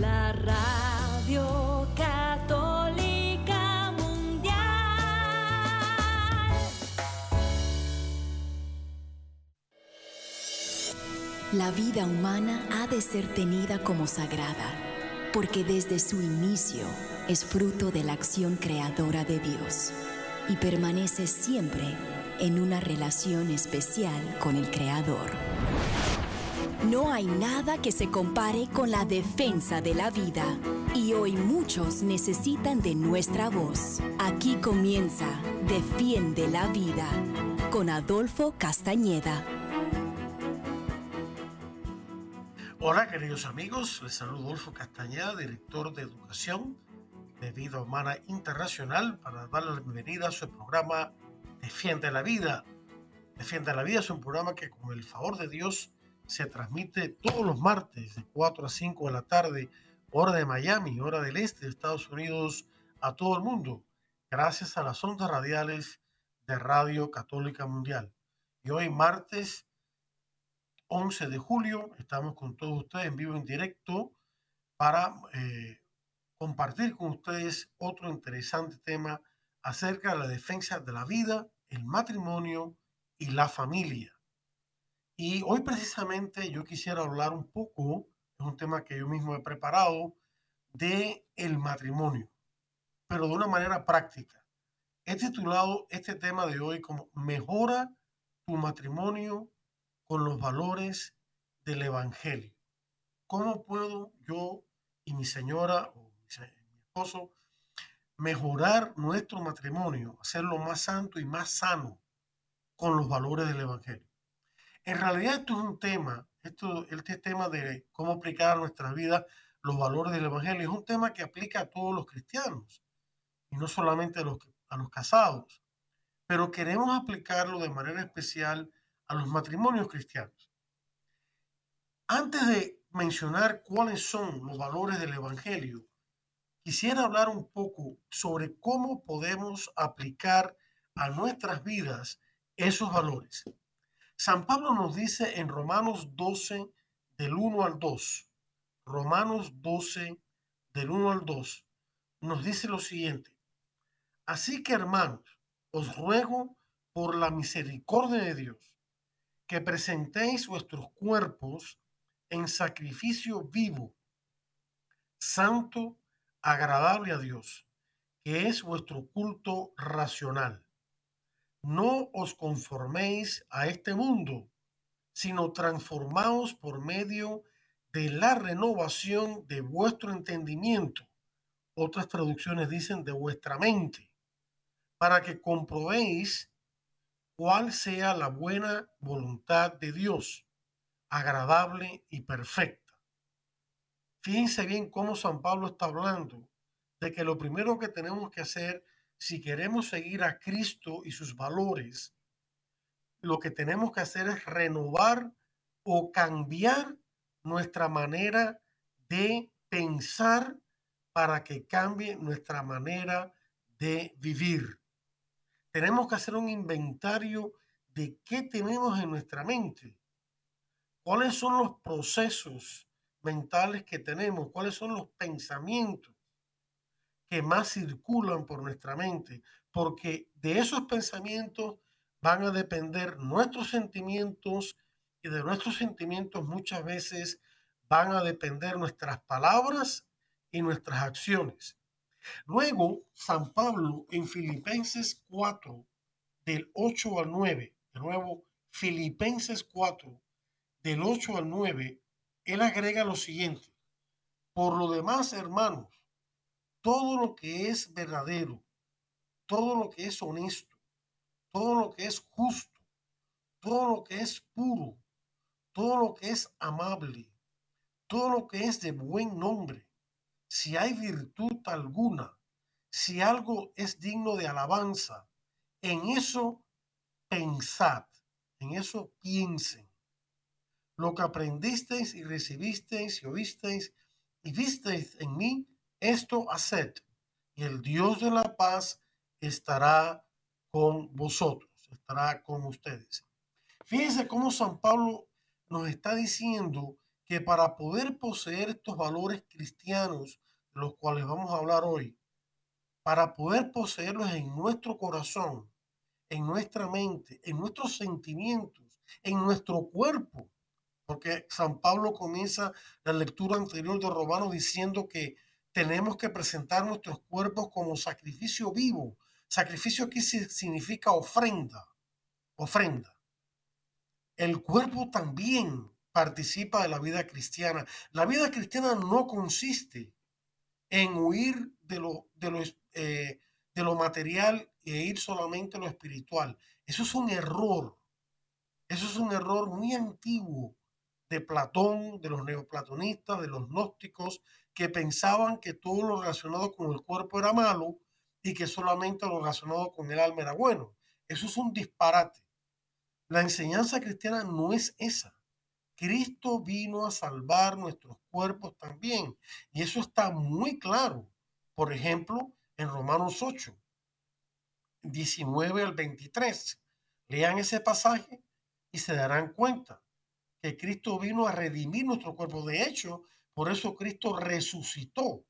la radio católica mundial. La vida humana ha de ser tenida como sagrada, porque desde su inicio es fruto de la acción creadora de Dios y permanece siempre en una relación especial con el Creador. No hay nada que se compare con la defensa de la vida y hoy muchos necesitan de nuestra voz. Aquí comienza Defiende la Vida con Adolfo Castañeda. Hola queridos amigos, les saludo Adolfo Castañeda, director de Educación de Vida Humana Internacional, para darles la bienvenida a su programa Defiende la Vida. Defiende la Vida es un programa que con el favor de Dios se transmite todos los martes de 4 a 5 de la tarde, hora de Miami, hora del este de Estados Unidos, a todo el mundo, gracias a las ondas radiales de Radio Católica Mundial. Y hoy martes 11 de julio estamos con todos ustedes en vivo en directo para eh, compartir con ustedes otro interesante tema acerca de la defensa de la vida, el matrimonio y la familia. Y hoy precisamente yo quisiera hablar un poco, es un tema que yo mismo he preparado, de el matrimonio, pero de una manera práctica. He titulado este tema de hoy como Mejora tu matrimonio con los valores del Evangelio. ¿Cómo puedo yo y mi señora o mi esposo mejorar nuestro matrimonio, hacerlo más santo y más sano con los valores del Evangelio? En realidad esto es un tema, esto, este tema de cómo aplicar a nuestra vida los valores del Evangelio, es un tema que aplica a todos los cristianos y no solamente a los, a los casados, pero queremos aplicarlo de manera especial a los matrimonios cristianos. Antes de mencionar cuáles son los valores del Evangelio, quisiera hablar un poco sobre cómo podemos aplicar a nuestras vidas esos valores. San Pablo nos dice en Romanos 12, del 1 al 2, Romanos 12, del 1 al 2, nos dice lo siguiente. Así que hermanos, os ruego por la misericordia de Dios, que presentéis vuestros cuerpos en sacrificio vivo, santo, agradable a Dios, que es vuestro culto racional no os conforméis a este mundo, sino transformaos por medio de la renovación de vuestro entendimiento. Otras traducciones dicen de vuestra mente, para que comprobéis cuál sea la buena voluntad de Dios, agradable y perfecta. Fíjense bien cómo San Pablo está hablando de que lo primero que tenemos que hacer si queremos seguir a Cristo y sus valores, lo que tenemos que hacer es renovar o cambiar nuestra manera de pensar para que cambie nuestra manera de vivir. Tenemos que hacer un inventario de qué tenemos en nuestra mente, cuáles son los procesos mentales que tenemos, cuáles son los pensamientos que más circulan por nuestra mente, porque de esos pensamientos van a depender nuestros sentimientos y de nuestros sentimientos muchas veces van a depender nuestras palabras y nuestras acciones. Luego, San Pablo en Filipenses 4, del 8 al 9, de nuevo, Filipenses 4, del 8 al 9, él agrega lo siguiente. Por lo demás, hermanos, todo lo que es verdadero, todo lo que es honesto, todo lo que es justo, todo lo que es puro, todo lo que es amable, todo lo que es de buen nombre, si hay virtud alguna, si algo es digno de alabanza, en eso pensad, en eso piensen. Lo que aprendisteis y recibisteis y oísteis y visteis en mí, esto haced, y el Dios de la paz estará con vosotros, estará con ustedes. Fíjense cómo San Pablo nos está diciendo que para poder poseer estos valores cristianos los cuales vamos a hablar hoy, para poder poseerlos en nuestro corazón, en nuestra mente, en nuestros sentimientos, en nuestro cuerpo, porque San Pablo comienza la lectura anterior de Romanos diciendo que tenemos que presentar nuestros cuerpos como sacrificio vivo. Sacrificio aquí significa ofrenda, ofrenda. El cuerpo también participa de la vida cristiana. La vida cristiana no consiste en huir de lo, de lo, eh, de lo material e ir solamente a lo espiritual. Eso es un error. Eso es un error muy antiguo de Platón, de los neoplatonistas, de los gnósticos, que pensaban que todo lo relacionado con el cuerpo era malo y que solamente lo relacionado con el alma era bueno. Eso es un disparate. La enseñanza cristiana no es esa. Cristo vino a salvar nuestros cuerpos también. Y eso está muy claro. Por ejemplo, en Romanos 8, 19 al 23. Lean ese pasaje y se darán cuenta que Cristo vino a redimir nuestro cuerpo. De hecho, por eso Cristo resucitó,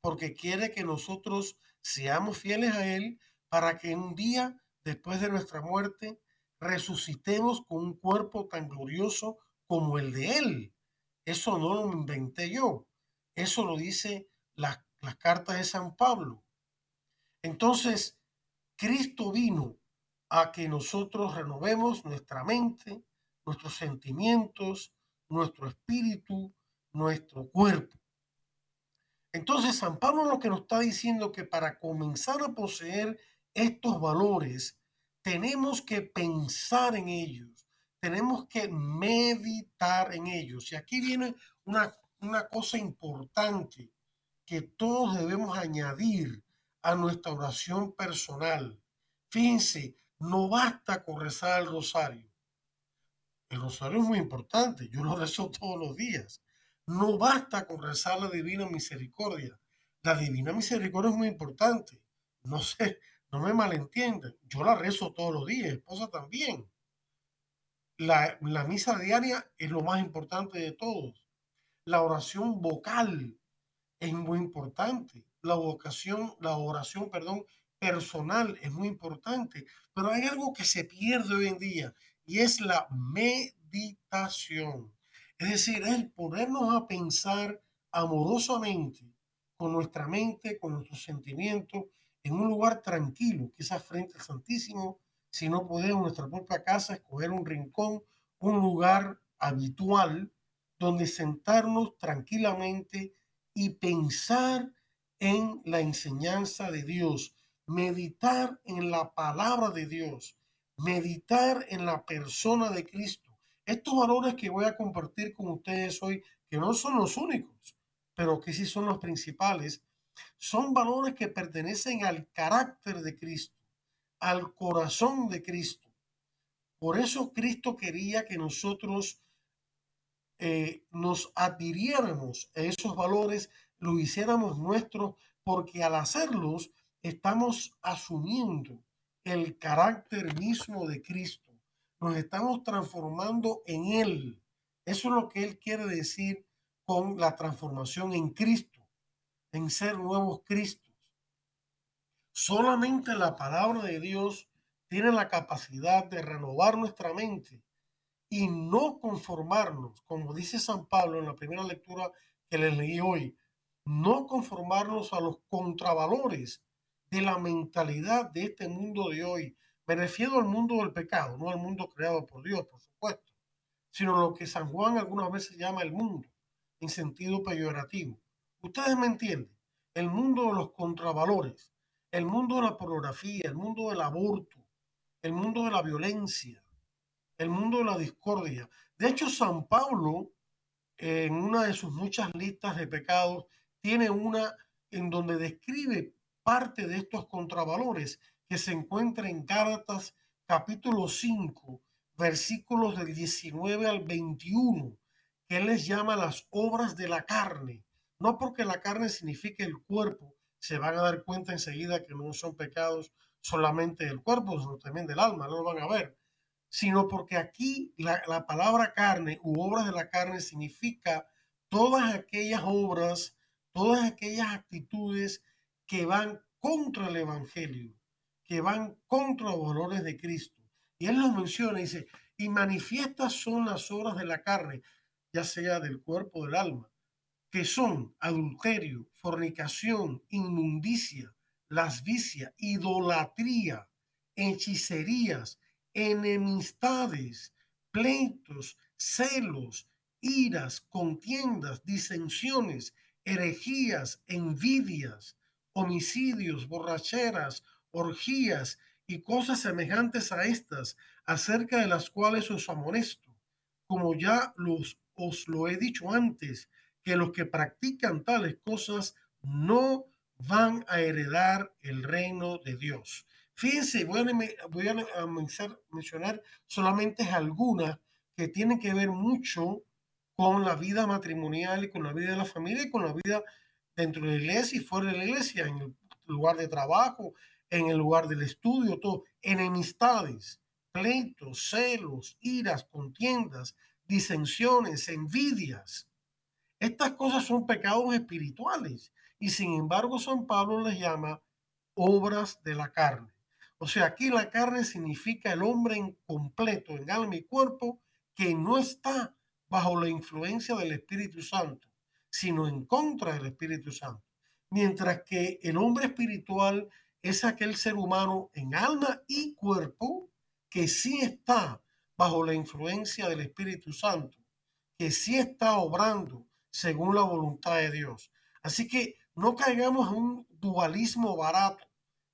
porque quiere que nosotros seamos fieles a Él para que un día después de nuestra muerte resucitemos con un cuerpo tan glorioso como el de Él. Eso no lo inventé yo. Eso lo dice las, las cartas de San Pablo. Entonces, Cristo vino a que nosotros renovemos nuestra mente, nuestros sentimientos, nuestro espíritu, nuestro cuerpo. Entonces, San Pablo lo que nos está diciendo que para comenzar a poseer estos valores, tenemos que pensar en ellos, tenemos que meditar en ellos. Y aquí viene una, una cosa importante que todos debemos añadir a nuestra oración personal. Fíjense, no basta con rezar el rosario. El rosario es muy importante, yo lo rezo todos los días. No basta con rezar la divina misericordia. La divina misericordia es muy importante. No sé, no me malentiendan. Yo la rezo todos los días, esposa también. La, la misa diaria es lo más importante de todos. La oración vocal es muy importante. La vocación, la oración, perdón, personal es muy importante. Pero hay algo que se pierde hoy en día y es la meditación. Es decir, el ponernos a pensar amorosamente con nuestra mente, con nuestros sentimientos, en un lugar tranquilo, quizás frente al Santísimo, si no podemos en nuestra propia casa, escoger un rincón, un lugar habitual donde sentarnos tranquilamente y pensar en la enseñanza de Dios, meditar en la palabra de Dios, meditar en la persona de Cristo. Estos valores que voy a compartir con ustedes hoy, que no son los únicos, pero que sí son los principales, son valores que pertenecen al carácter de Cristo, al corazón de Cristo. Por eso Cristo quería que nosotros eh, nos adhiriéramos a esos valores, lo hiciéramos nuestros, porque al hacerlos estamos asumiendo el carácter mismo de Cristo. Nos estamos transformando en Él. Eso es lo que Él quiere decir con la transformación en Cristo, en ser nuevos Cristos. Solamente la palabra de Dios tiene la capacidad de renovar nuestra mente y no conformarnos, como dice San Pablo en la primera lectura que les leí hoy, no conformarnos a los contravalores de la mentalidad de este mundo de hoy. Me refiero al mundo del pecado, no al mundo creado por Dios, por supuesto, sino lo que San Juan algunas veces llama el mundo, en sentido peyorativo. Ustedes me entienden, el mundo de los contravalores, el mundo de la pornografía, el mundo del aborto, el mundo de la violencia, el mundo de la discordia. De hecho, San Pablo, en una de sus muchas listas de pecados, tiene una en donde describe parte de estos contravalores que se encuentra en Gálatas capítulo 5, versículos del 19 al 21, que les llama las obras de la carne. No porque la carne signifique el cuerpo, se van a dar cuenta enseguida que no son pecados solamente del cuerpo, sino también del alma, no lo van a ver. sino porque aquí la, la palabra carne u obras de la carne significa todas aquellas obras, todas aquellas actitudes que van contra el Evangelio, que van contra los valores de Cristo. Y él lo menciona, dice, y manifiestas son las obras de la carne, ya sea del cuerpo o del alma, que son adulterio, fornicación, inmundicia, lasvicia, idolatría, hechicerías, enemistades, pleitos, celos, iras, contiendas, disensiones, herejías, envidias, homicidios, borracheras, orgías y cosas semejantes a estas, acerca de las cuales os amonesto, como ya os lo he dicho antes, que los que practican tales cosas no van a heredar el reino de Dios. Fíjense, voy a, mencionar solamente algunas que tienen que ver mucho con la vida matrimonial y con la vida de la familia y con la vida dentro de la iglesia y fuera de la iglesia, en el lugar de trabajo, en el lugar del estudio, todo. Enemistades, pleitos, celos, iras, contiendas, disensiones, envidias. Estas cosas son pecados espirituales y sin embargo San Pablo les llama obras de la carne. O sea, aquí la carne significa el hombre en completo, en alma y cuerpo, que no está bajo la influencia del Espíritu Santo, sino en contra del Espíritu Santo. Mientras que el hombre espiritual es aquel ser humano en alma y cuerpo que sí está bajo la influencia del Espíritu Santo, que sí está obrando según la voluntad de Dios. Así que no caigamos en un dualismo barato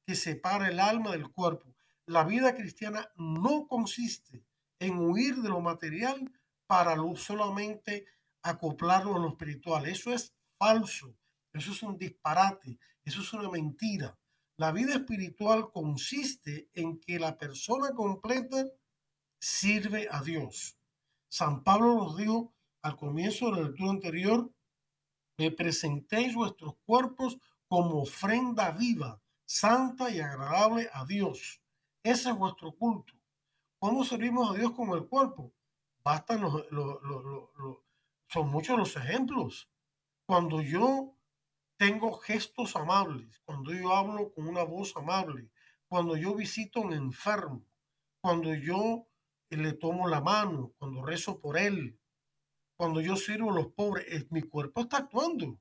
que separa el alma del cuerpo. La vida cristiana no consiste en huir de lo material para solamente acoplarlo a lo espiritual. Eso es falso, eso es un disparate, eso es una mentira. La vida espiritual consiste en que la persona completa sirve a Dios. San Pablo nos dijo al comienzo de la lectura anterior, me presentéis vuestros cuerpos como ofrenda viva, santa y agradable a Dios. Ese es vuestro culto. ¿Cómo servimos a Dios con el cuerpo? Bastan los, son muchos los ejemplos. Cuando yo tengo gestos amables, cuando yo hablo con una voz amable, cuando yo visito a un enfermo, cuando yo le tomo la mano, cuando rezo por él, cuando yo sirvo a los pobres, mi cuerpo está actuando.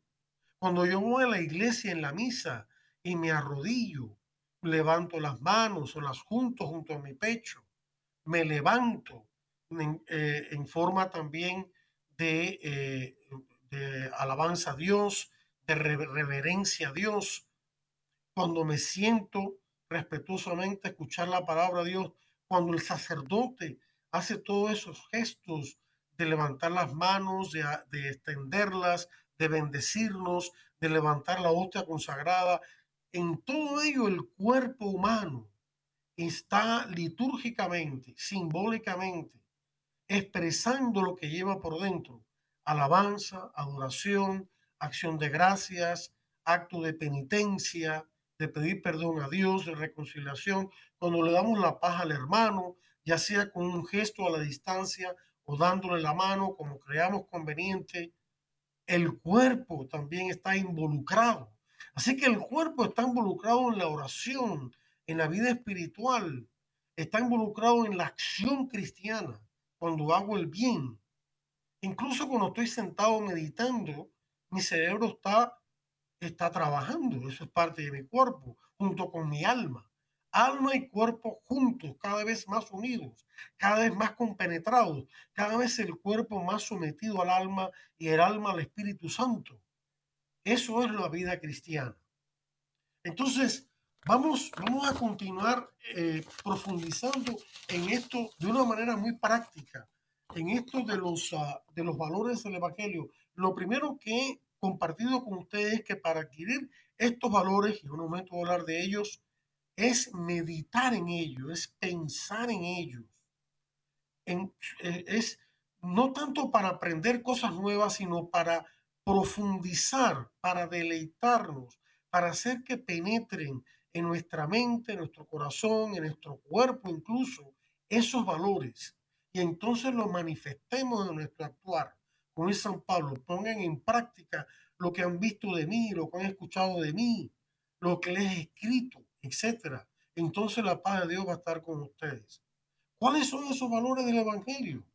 Cuando yo voy a la iglesia en la misa, y me arrodillo, levanto las manos o las junto junto a mi pecho, me levanto en, eh, forma también de, eh, de, alabanza a Dios, de reverencia a Dios, cuando me siento respetuosamente escuchar la palabra de Dios, cuando el sacerdote hace todos esos gestos de levantar las manos, de, de extenderlas, de bendecirnos, de levantar la hostia consagrada, en todo ello el cuerpo humano está litúrgicamente, simbólicamente, expresando lo que lleva por dentro. Alabanza, adoración, acción de gracias, acto de penitencia, de pedir perdón a Dios, de reconciliación, cuando le damos la paz al hermano, ya sea con un gesto a la distancia o dándole la mano como creamos conveniente, el cuerpo también está involucrado Así que el cuerpo está involucrado en la oración, en la vida espiritual, está involucrado en la acción cristiana, cuando hago el bien. Incluso cuando estoy sentado meditando, mi cerebro está, está trabajando, eso es parte de mi cuerpo, junto con mi alma. Alma y cuerpo juntos, cada vez más unidos, cada vez más compenetrados, cada vez el cuerpo más sometido al alma y el alma al Espíritu Santo. Eso es la vida cristiana. Entonces, vamos, vamos a continuar eh, profundizando en esto de una manera muy práctica, en esto de los, ah, de los valores del Evangelio. Lo primero que he compartido con ustedes es que para adquirir estos valores, y un momento voy a hablar de ellos, es meditar en ellos, es pensar en ellos. Eh, es no tanto para aprender cosas nuevas, sino para profundizar, para deleitarnos, para hacer que penetren en nuestra mente, en nuestro corazón, en nuestro cuerpo incluso, esos valores y entonces los manifestemos en nuestro actuar. Como dice San Pablo, pongan en práctica lo que han visto de mí, lo que han escuchado de mí, lo que les he escrito, etcétera. Entonces la paz de Dios va a estar con ustedes. ¿Cuáles son esos valores del Evangelio?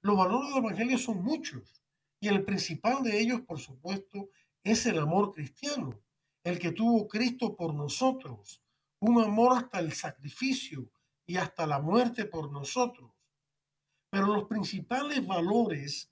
Los valores del Evangelio son muchos y el principal de ellos, por supuesto, es el amor cristiano, el que tuvo Cristo por nosotros, un amor hasta el sacrificio y hasta la muerte por nosotros. Pero los principales valores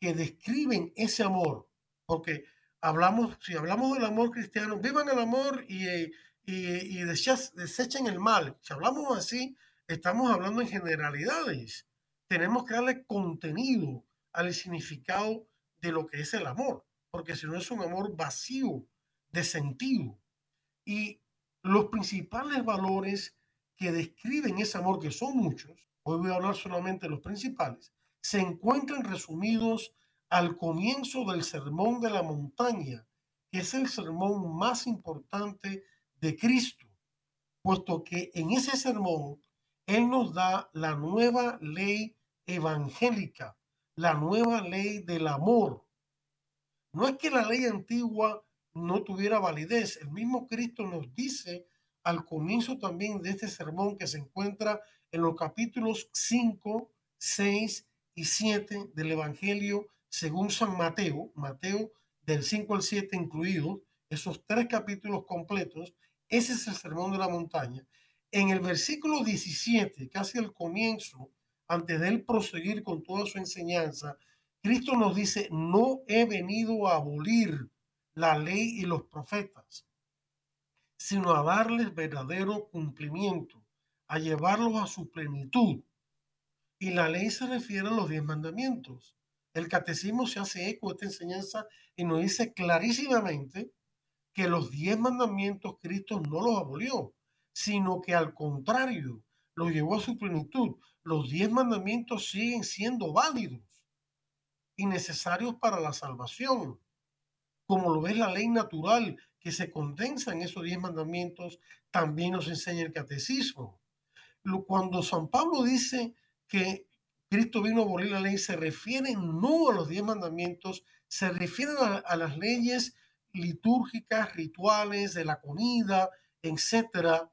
que describen ese amor, porque hablamos, si hablamos del amor cristiano, vivan el amor y, y, y desechen el mal. Si hablamos así, estamos hablando en generalidades. Tenemos que darle contenido al significado de lo que es el amor, porque si no es un amor vacío de sentido. Y los principales valores que describen ese amor, que son muchos, hoy voy a hablar solamente de los principales, se encuentran resumidos al comienzo del Sermón de la Montaña, que es el sermón más importante de Cristo, puesto que en ese sermón Él nos da la nueva ley evangélica, la nueva ley del amor. No es que la ley antigua no tuviera validez, el mismo Cristo nos dice al comienzo también de este sermón que se encuentra en los capítulos 5, 6 y 7 del Evangelio según San Mateo, Mateo del 5 al 7 incluidos, esos tres capítulos completos, ese es el sermón de la montaña. En el versículo 17, casi al comienzo, antes de él proseguir con toda su enseñanza, Cristo nos dice, no he venido a abolir la ley y los profetas, sino a darles verdadero cumplimiento, a llevarlos a su plenitud. Y la ley se refiere a los diez mandamientos. El catecismo se hace eco de esta enseñanza y nos dice clarísimamente que los diez mandamientos Cristo no los abolió, sino que al contrario, los llevó a su plenitud. Los diez mandamientos siguen siendo válidos y necesarios para la salvación, como lo es la ley natural que se condensa en esos diez mandamientos, también nos enseña el catecismo. Cuando San Pablo dice que Cristo vino a abolir la ley, se refiere no a los diez mandamientos, se refiere a, a las leyes litúrgicas, rituales, de la comida, etcétera,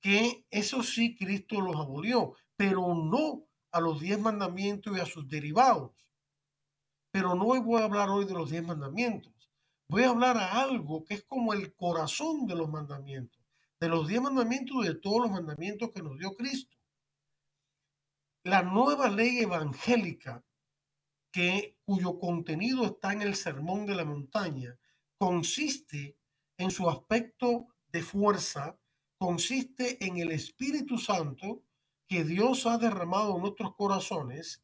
que eso sí Cristo los abolió, pero no a los diez mandamientos y a sus derivados. Pero no voy a hablar hoy de los diez mandamientos. Voy a hablar a algo que es como el corazón de los mandamientos, de los diez mandamientos y de todos los mandamientos que nos dio Cristo. La nueva ley evangélica, que, cuyo contenido está en el Sermón de la Montaña, consiste en su aspecto de fuerza, consiste en el Espíritu Santo que Dios ha derramado en nuestros corazones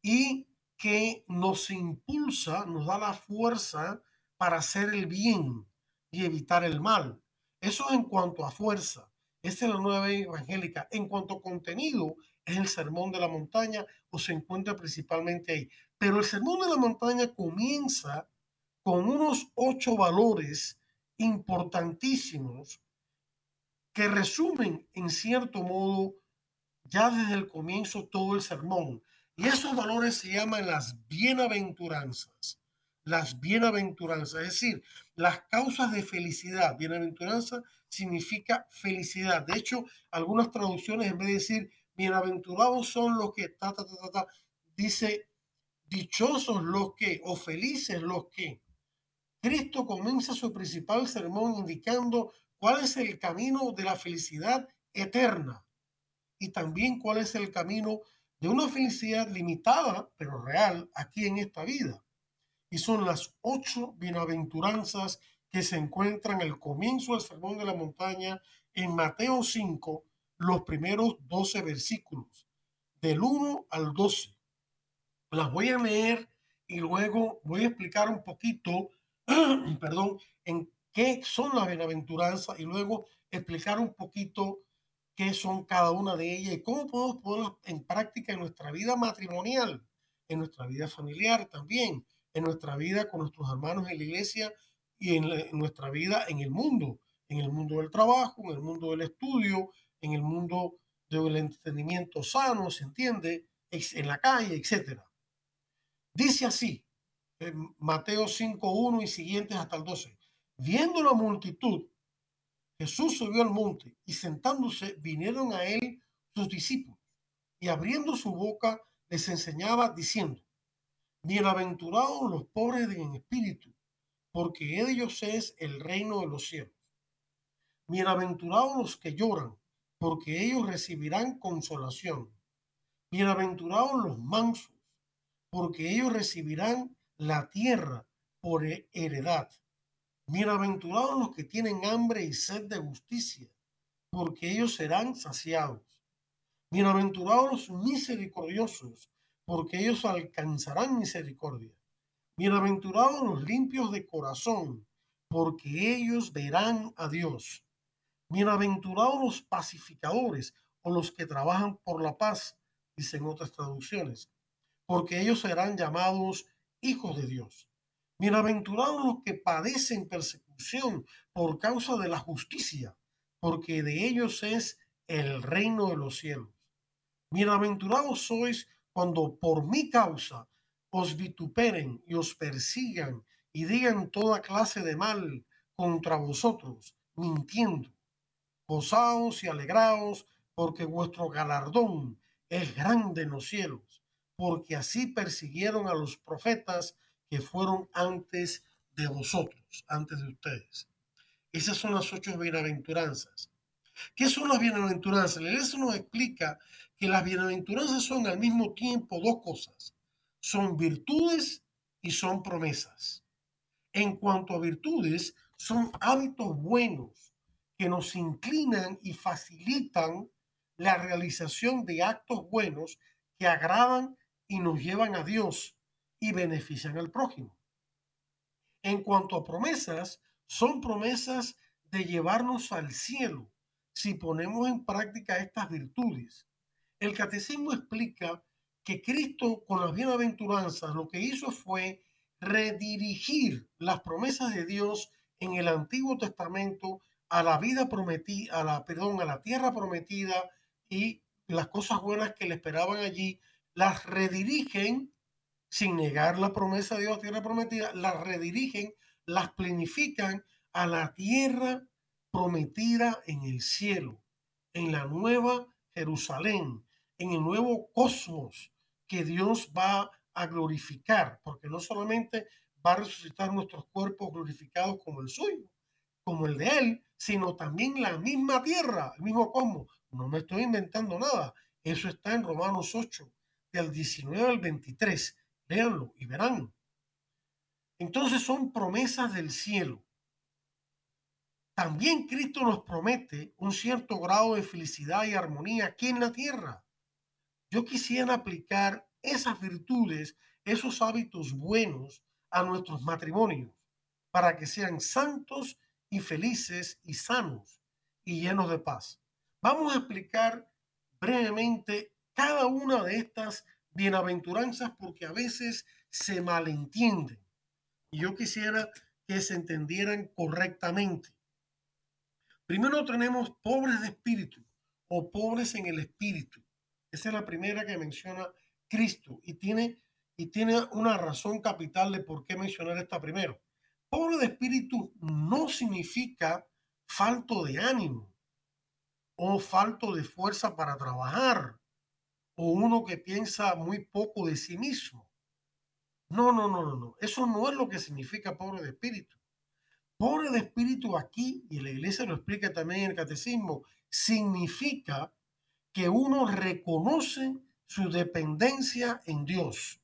y que nos impulsa, nos da la fuerza para hacer el bien y evitar el mal. Eso en cuanto a fuerza. Esta es la nueva evangélica. En cuanto a contenido, es el sermón de la montaña o se encuentra principalmente ahí. Pero el sermón de la montaña comienza con unos ocho valores importantísimos que resumen en cierto modo ya desde el comienzo todo el sermón. Y esos valores se llaman las bienaventuranzas. Las bienaventuranzas, es decir, las causas de felicidad. Bienaventuranza significa felicidad. De hecho, algunas traducciones en vez de decir bienaventurados son los que, ta, ta, ta, ta, dice dichosos los que, o felices los que. Cristo comienza su principal sermón indicando cuál es el camino de la felicidad eterna y también cuál es el camino de una felicidad limitada, pero real, aquí en esta vida. Y son las ocho bienaventuranzas que se encuentran al comienzo del Sermón de la Montaña en Mateo 5, los primeros 12 versículos, del 1 al 12. Las voy a leer y luego voy a explicar un poquito, perdón, en qué son las bienaventuranzas y luego explicar un poquito qué son cada una de ellas y cómo podemos ponerlas en práctica en nuestra vida matrimonial, en nuestra vida familiar también, en nuestra vida con nuestros hermanos en la iglesia y en, en nuestra vida en el mundo, en el mundo del trabajo, en el mundo del estudio, en el mundo del entendimiento sano, se entiende, en la calle, etc. Dice así, en Mateo 5.1 y siguientes hasta el 12. Viendo la multitud, Jesús subió al monte y sentándose vinieron a él sus discípulos y abriendo su boca les enseñaba diciendo, Bienaventurados los pobres en espíritu, porque ellos es el reino de los cielos. Bienaventurados los que lloran, porque ellos recibirán consolación. Bienaventurados los mansos, porque ellos recibirán la tierra por heredad. Bienaventurados los que tienen hambre y sed de justicia, porque ellos serán saciados. Bienaventurados los misericordiosos, porque ellos alcanzarán misericordia. Bienaventurados los limpios de corazón, porque ellos verán a Dios. Bienaventurados los pacificadores o los que trabajan por la paz, dicen otras traducciones, porque ellos serán llamados hijos de Dios. Bienaventurados los que padecen persecución por causa de la justicia, porque de ellos es el reino de los cielos. Bienaventurados sois cuando por mi causa os vituperen y os persigan y digan toda clase de mal contra vosotros, mintiendo. Gozaos y alegraos, porque vuestro galardón es grande en los cielos, porque así persiguieron a los profetas que fueron antes de vosotros, antes de ustedes. Esas son las ocho bienaventuranzas. ¿Qué son las bienaventuranzas? La iglesia nos explica que las bienaventuranzas son al mismo tiempo dos cosas. Son virtudes y son promesas. En cuanto a virtudes, son hábitos buenos que nos inclinan y facilitan la realización de actos buenos que agradan y nos llevan a Dios y benefician al prójimo. En cuanto a promesas, son promesas de llevarnos al cielo si ponemos en práctica estas virtudes. El catecismo explica que Cristo con las bienaventuranzas lo que hizo fue redirigir las promesas de Dios en el Antiguo Testamento a la vida prometida, a la, perdón, a la tierra prometida y las cosas buenas que le esperaban allí, las redirigen sin negar la promesa de Dios, tierra prometida, las redirigen, las planifican a la tierra prometida en el cielo, en la nueva Jerusalén, en el nuevo cosmos que Dios va a glorificar, porque no solamente va a resucitar nuestros cuerpos glorificados como el suyo, como el de Él, sino también la misma tierra, el mismo cosmos. No me estoy inventando nada. Eso está en Romanos 8, del 19 al 23. Véanlo y verán. Entonces son promesas del cielo. También Cristo nos promete un cierto grado de felicidad y armonía aquí en la tierra. Yo quisiera aplicar esas virtudes, esos hábitos buenos a nuestros matrimonios para que sean santos y felices y sanos y llenos de paz. Vamos a explicar brevemente cada una de estas bienaventuranzas porque a veces se malentienden. Y yo quisiera que se entendieran correctamente. Primero tenemos pobres de espíritu o pobres en el espíritu. Esa es la primera que menciona Cristo y tiene, y tiene una razón capital de por qué mencionar esta primero. Pobre de espíritu no significa falto de ánimo o falto de fuerza para trabajar o uno que piensa muy poco de sí mismo. No, no, no, no, no. Eso no es lo que significa pobre de espíritu. Pobre de espíritu aquí, y la iglesia lo explica también en el catecismo, significa que uno reconoce su dependencia en Dios,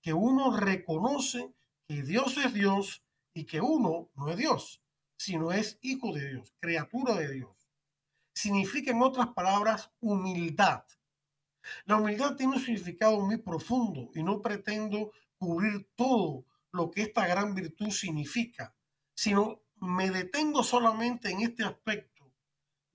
que uno reconoce que Dios es Dios y que uno no es Dios, sino es hijo de Dios, criatura de Dios. Significa, en otras palabras, humildad. La humildad tiene un significado muy profundo y no pretendo cubrir todo lo que esta gran virtud significa, sino me detengo solamente en este aspecto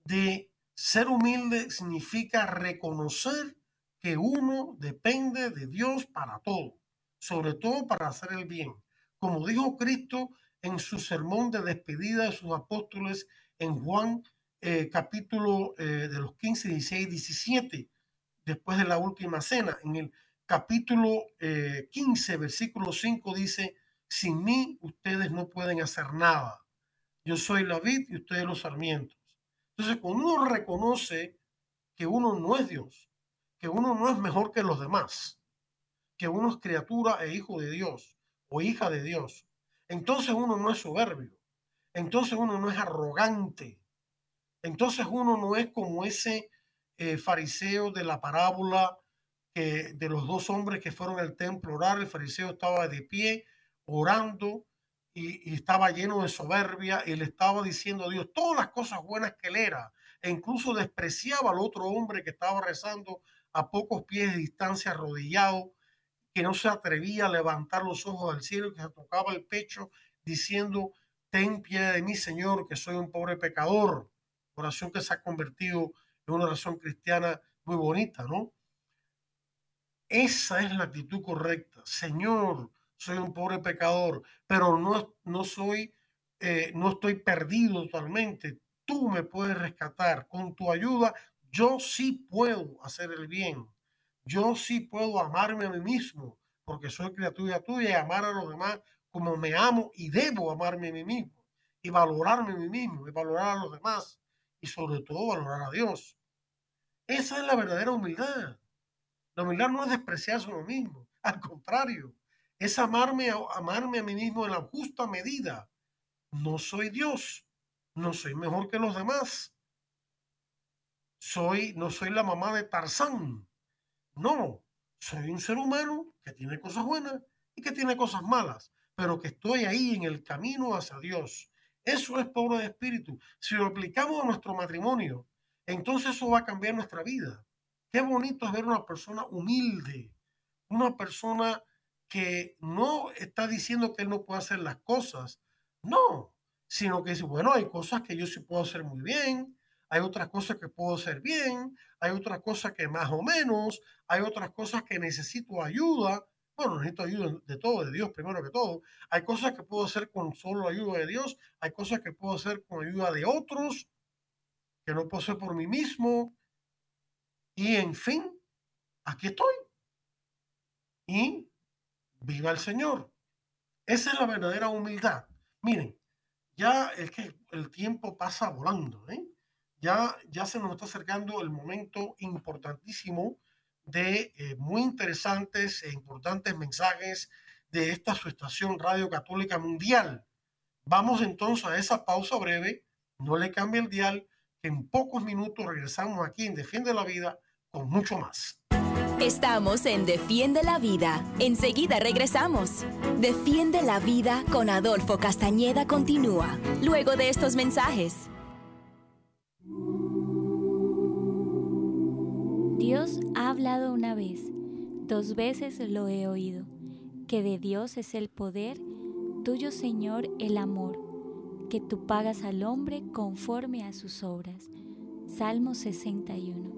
de ser humilde significa reconocer que uno depende de Dios para todo, sobre todo para hacer el bien. Como dijo Cristo en su sermón de despedida de sus apóstoles en Juan eh, capítulo eh, de los 15, 16, 17, después de la última cena. En el capítulo 15, versículo 5 dice, sin mí ustedes no pueden hacer nada. Yo soy la vid y ustedes los sarmientos. Entonces, cuando uno reconoce que uno no es Dios, que uno no es mejor que los demás, que uno es criatura e hijo de Dios o hija de Dios, entonces uno no es soberbio, entonces uno no es arrogante, entonces uno no es como ese eh, fariseo de la parábola que, de los dos hombres que fueron al templo a orar, el fariseo estaba de pie orando y, estaba lleno de soberbia y le estaba diciendo a Dios todas las cosas buenas que él era e incluso despreciaba al otro hombre que estaba rezando a pocos pies de distancia arrodillado, que no se atrevía a levantar los ojos al cielo, que se tocaba el pecho diciendo, ten piedad de mí, Señor, que soy un pobre pecador. Oración que se ha convertido en una oración cristiana muy bonita, ¿no? Esa es la actitud correcta. Señor, soy un pobre pecador, pero no, no soy, eh, no estoy perdido totalmente. Tú me puedes rescatar. Con tu ayuda, yo sí puedo hacer el bien. Yo sí puedo amarme a mí mismo, porque soy criatura tuya y amar a los demás como me amo y debo amarme a mí mismo y valorarme a mí mismo y valorar a los demás y sobre todo valorar a Dios. Esa es la verdadera humildad. La humildad no es despreciarse a uno mismo, al contrario, es amarme, amarme a mí mismo en la justa medida. No soy Dios, no soy mejor que los demás. Soy, no soy la mamá de Tarzán. No, soy un ser humano que tiene cosas buenas y que tiene cosas malas, pero que estoy ahí en el camino hacia Dios. Eso es pobre de espíritu. Si lo aplicamos a nuestro matrimonio, entonces eso va a cambiar nuestra vida. Qué bonito es ver una persona humilde, una persona que no está diciendo que él no puede hacer las cosas, no, sino que dice, bueno, hay cosas que yo sí puedo hacer muy bien, hay otras cosas que puedo hacer bien, hay otras cosas que más o menos, hay otras cosas que necesito ayuda, bueno, necesito ayuda de todo, de Dios primero que todo, hay cosas que puedo hacer con solo ayuda de Dios, hay cosas que puedo hacer con ayuda de otros, que no puedo hacer por mí mismo, y en fin, aquí estoy. Y Viva el Señor. Esa es la verdadera humildad. Miren, ya es que el tiempo pasa volando. ¿eh? Ya, se nos está acercando el momento importantísimo de eh, muy interesantes e importantes mensajes de esta su estación Radio Católica Mundial. Vamos entonces a esa pausa breve. No le cambie el dial, que en pocos minutos regresamos aquí en Defiende la Vida con mucho más. Estamos en Defiende la Vida. Enseguida regresamos. Defiende la Vida con Adolfo Castañeda continúa, luego de estos mensajes. Dios ha hablado una vez, dos veces lo he oído, que de Dios es el poder, tuyo Señor el amor, que tú pagas al hombre conforme a sus obras. Salmo 61.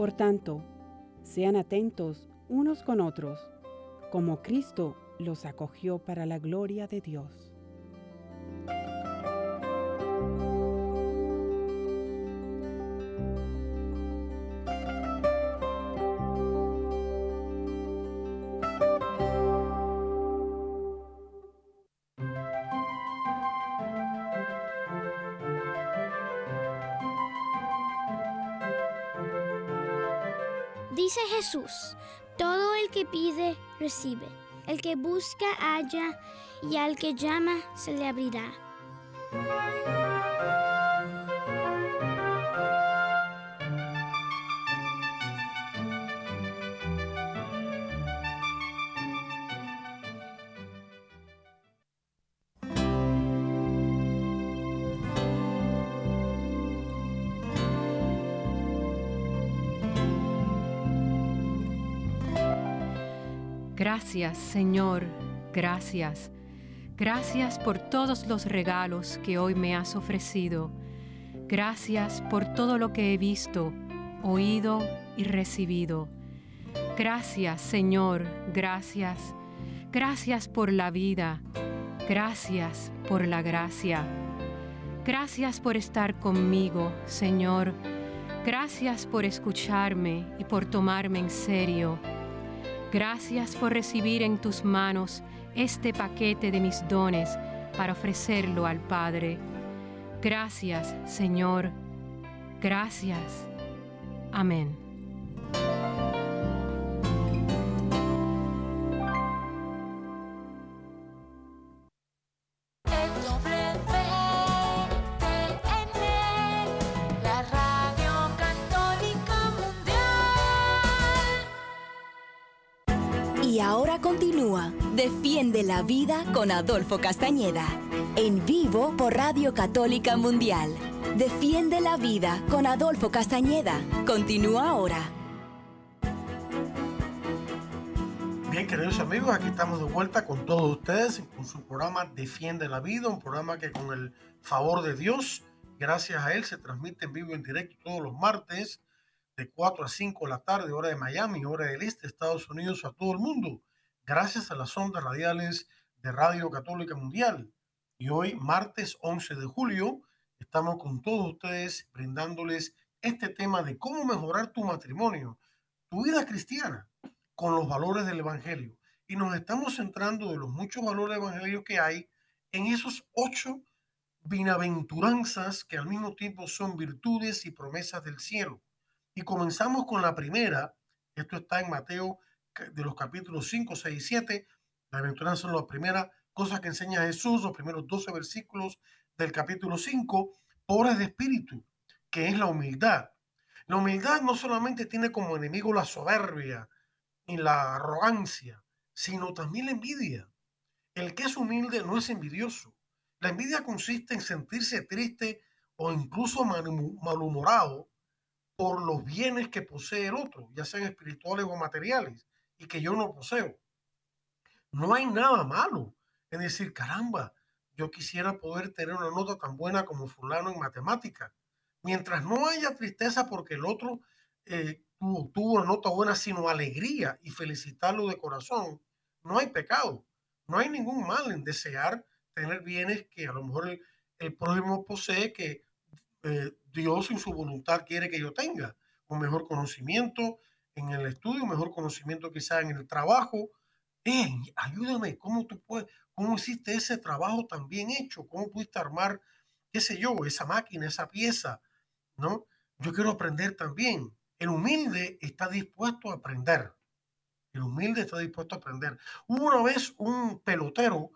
Por tanto, sean atentos unos con otros, como Cristo los acogió para la gloria de Dios. Dice Jesús, todo el que pide, recibe. El que busca, halla, y al que llama, se le abrirá. Gracias, Señor, gracias. Gracias por todos los regalos que hoy me has ofrecido. Gracias por todo lo que he visto, oído y recibido. Gracias, Señor, gracias. Gracias por la vida. Gracias por la gracia. Gracias por estar conmigo, Señor. Gracias por escucharme y por tomarme en serio. Gracias por recibir en tus manos este paquete de mis dones para ofrecerlo al Padre. Gracias, Señor. Gracias. Amén. Y ahora continúa Defiende la Vida con Adolfo Castañeda. En vivo por Radio Católica Mundial. Defiende la Vida con Adolfo Castañeda. Continúa ahora. Bien, queridos amigos, aquí estamos de vuelta con todos ustedes con su programa Defiende la Vida, un programa que con el favor de Dios, gracias a él, se transmite en vivo en directo todos los martes de 4 a 5 de la tarde, hora de Miami, hora del este, Estados Unidos, a todo el mundo, gracias a las ondas radiales de Radio Católica Mundial. Y hoy, martes 11 de julio, estamos con todos ustedes brindándoles este tema de cómo mejorar tu matrimonio, tu vida cristiana con los valores del Evangelio. Y nos estamos centrando de los muchos valores del Evangelio que hay en esos ocho bienaventuranzas que al mismo tiempo son virtudes y promesas del cielo. Y comenzamos con la primera, esto está en Mateo de los capítulos 5, 6 y 7. La aventuranza son las primeras cosas que enseña Jesús, los primeros 12 versículos del capítulo 5, pobres de espíritu, que es la humildad. La humildad no solamente tiene como enemigo la soberbia, y la arrogancia, sino también la envidia. El que es humilde no es envidioso. La envidia consiste en sentirse triste o incluso malhumorado por los bienes que posee el otro, ya sean espirituales o materiales, y que yo no poseo. No hay nada malo en decir, caramba, yo quisiera poder tener una nota tan buena como fulano en matemática. Mientras no haya tristeza porque el otro eh, tuvo, una nota buena, sino alegría y felicitarlo de corazón, no hay pecado. No hay ningún mal en desear tener bienes que a lo mejor el, el prójimo posee que eh, Dios en su voluntad quiere que yo tenga. Un mejor conocimiento en el estudio, un mejor conocimiento quizá en el trabajo. Ayúdame, ¿cómo tú puedes, cómo hiciste ese trabajo tan bien hecho? ¿Cómo pudiste armar, qué sé yo, esa máquina, esa pieza? ¿No? Yo quiero aprender también. El humilde está dispuesto a aprender. El humilde está dispuesto a aprender. Hubo una vez un pelotero,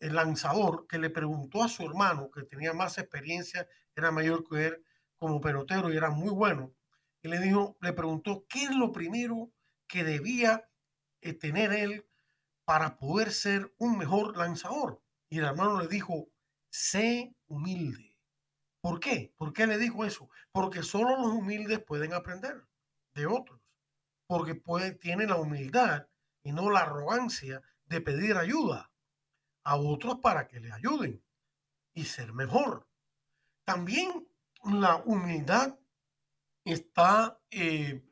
el lanzador, que le preguntó a su hermano, que tenía más experiencia, era mayor que él como pelotero y era muy bueno, y le dijo, le preguntó qué es lo primero que debía eh, tener él para poder ser un mejor lanzador. Y el hermano le dijo, sé humilde. ¿Por qué? ¿Por qué le dijo eso? Porque solo los humildes pueden aprender de otros. Porque puede, tienen la humildad y no la arrogancia de pedir ayuda a otros para que le ayuden y ser mejor. También la humildad está eh,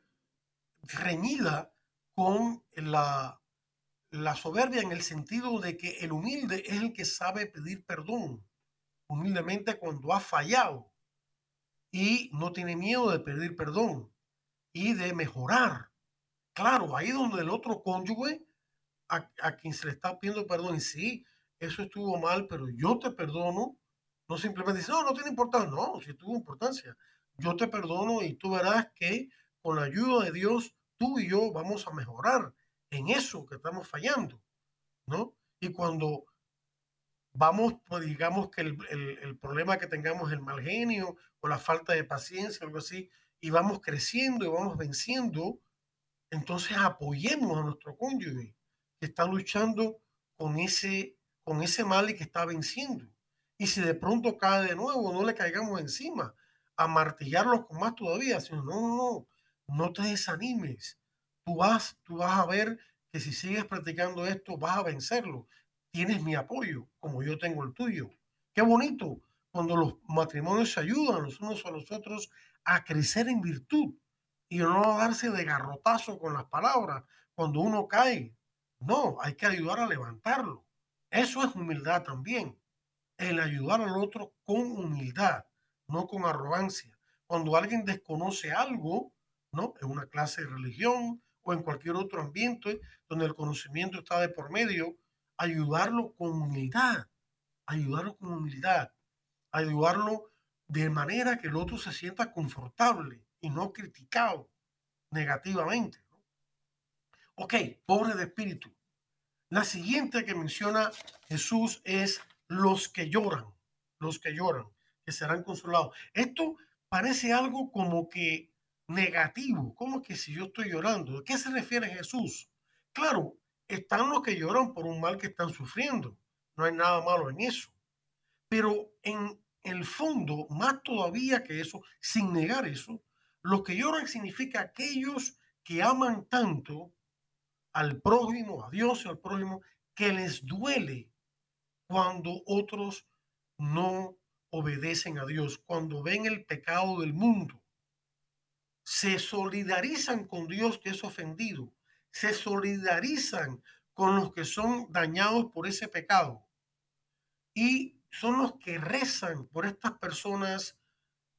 reñida con la, soberbia en el sentido de que el humilde es el que sabe pedir perdón humildemente cuando ha fallado y no tiene miedo de pedir perdón y de mejorar. Claro, ahí donde el otro cónyuge a, quien se le está pidiendo perdón, sí, eso estuvo mal, pero yo te perdono, no simplemente dice, no, no tiene importancia, no, si tuvo importancia, yo te perdono y tú verás que con la ayuda de Dios, tú y yo vamos a mejorar en eso que estamos fallando, ¿no? Y cuando vamos, pues digamos que el, el, el, problema que tengamos el mal genio o la falta de paciencia, algo así, y vamos creciendo y vamos venciendo, entonces apoyemos a nuestro cónyuge que está luchando con ese, con ese mal que está venciendo. Y si de pronto cae de nuevo, no le caigamos encima a martillarlos con más todavía, sino no, no, no, no te desanimes. Tú vas, tú vas a ver que si sigues practicando esto vas a vencerlo. Tienes mi apoyo, como yo tengo el tuyo. Qué bonito cuando los matrimonios se ayudan los unos a los otros a crecer en virtud y no darse de garrotazo con las palabras cuando uno cae. No, hay que ayudar a levantarlo. Eso es humildad también. El ayudar al otro con humildad, no con arrogancia. Cuando alguien desconoce algo, ¿no? En una clase de religión o en cualquier otro ambiente donde el conocimiento está de por medio, ayudarlo con humildad, ayudarlo con humildad, ayudarlo de manera que el otro se sienta confortable y no criticado negativamente. Ok, pobre de espíritu. La siguiente que menciona Jesús es los que lloran, los que lloran, que serán consolados. Esto parece algo como que negativo, como que si yo estoy llorando. ¿De qué se refiere Jesús? Claro, están los que lloran por un mal que están sufriendo. No hay nada malo en eso. Pero en el fondo, más todavía que eso, sin negar eso, los que lloran significa aquellos que aman tanto al prójimo, a Dios y al prójimo, que les duele cuando otros no obedecen a Dios, cuando ven el pecado del mundo. Se solidarizan con Dios que es ofendido, se solidarizan con los que son dañados por ese pecado. Y son los que rezan por estas personas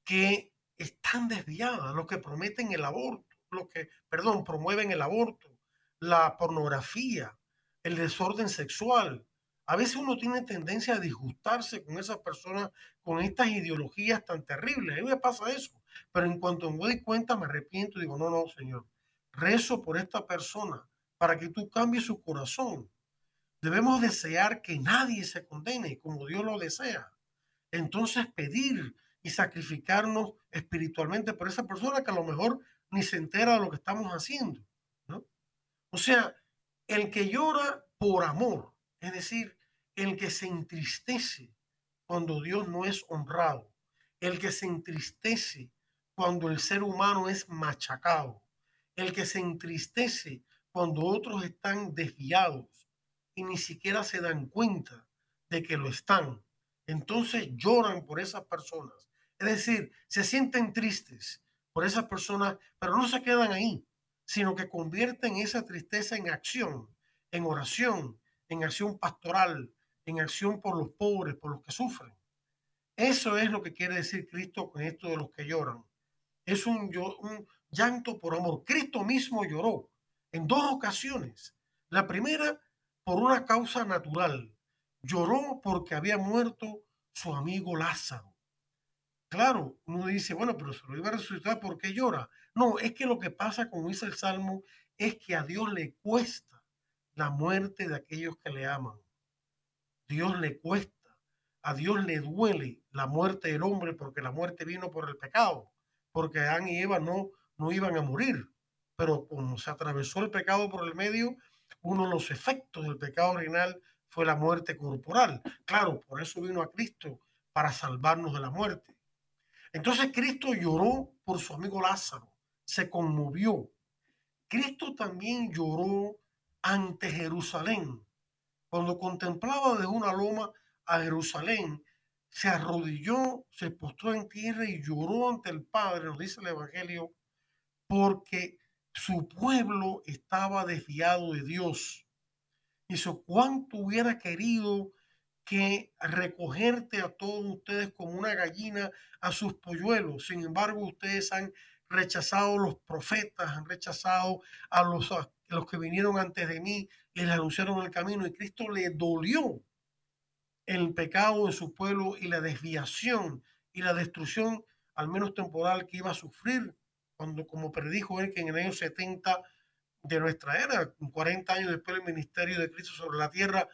que están desviadas, los que prometen el aborto, los que, perdón, promueven el aborto, la pornografía, el desorden sexual. A veces uno tiene tendencia a disgustarse con esas personas, con estas ideologías tan terribles. A mí me pasa eso. Pero en cuanto me doy cuenta, me arrepiento y digo, no, no, Señor, rezo por esta persona para que tú cambies su corazón. Debemos desear que nadie se condene como Dios lo desea. Entonces pedir y sacrificarnos espiritualmente por esa persona que a lo mejor ni se entera de lo que estamos haciendo. O sea, el que llora por amor, es decir, el que se entristece cuando Dios no es honrado, el que se entristece cuando el ser humano es machacado, el que se entristece cuando otros están desviados y ni siquiera se dan cuenta de que lo están. Entonces lloran por esas personas. Es decir, se sienten tristes por esas personas, pero no se quedan ahí sino que convierten esa tristeza en acción, en oración, en acción pastoral, en acción por los pobres, por los que sufren. Eso es lo que quiere decir Cristo con esto de los que lloran. Es un, un llanto por amor. Cristo mismo lloró en dos ocasiones. La primera por una causa natural. Lloró porque había muerto su amigo Lázaro. Claro, uno dice, bueno, pero se lo iba a resucitar, ¿por qué llora? No, es que lo que pasa, como dice el Salmo, es que a Dios le cuesta la muerte de aquellos que le aman. Dios le cuesta. A Dios le duele la muerte del hombre porque la muerte vino por el pecado, porque Adán y Eva no, no iban a morir. Pero como se atravesó el pecado por el medio, uno de los efectos del pecado original fue la muerte corporal. Claro, por eso vino a Cristo, para salvarnos de la muerte. Entonces Cristo lloró por su amigo Lázaro, se conmovió. Cristo también lloró ante Jerusalén. Cuando contemplaba de una loma a Jerusalén, se arrodilló, se postró en tierra y lloró ante el Padre, nos dice el Evangelio, porque su pueblo estaba desviado de Dios. Hizo cuánto hubiera querido que recogerte a todos ustedes como una gallina a sus polluelos. Sin embargo, ustedes han rechazado los profetas, han rechazado a los, los que vinieron antes de mí y les anunciaron el camino. Y Cristo le dolió el pecado de su pueblo y la desviación y la destrucción, al menos temporal, que iba a sufrir cuando, como predijo él, que en el año 70 de nuestra era, 40 años después del ministerio de Cristo sobre la tierra,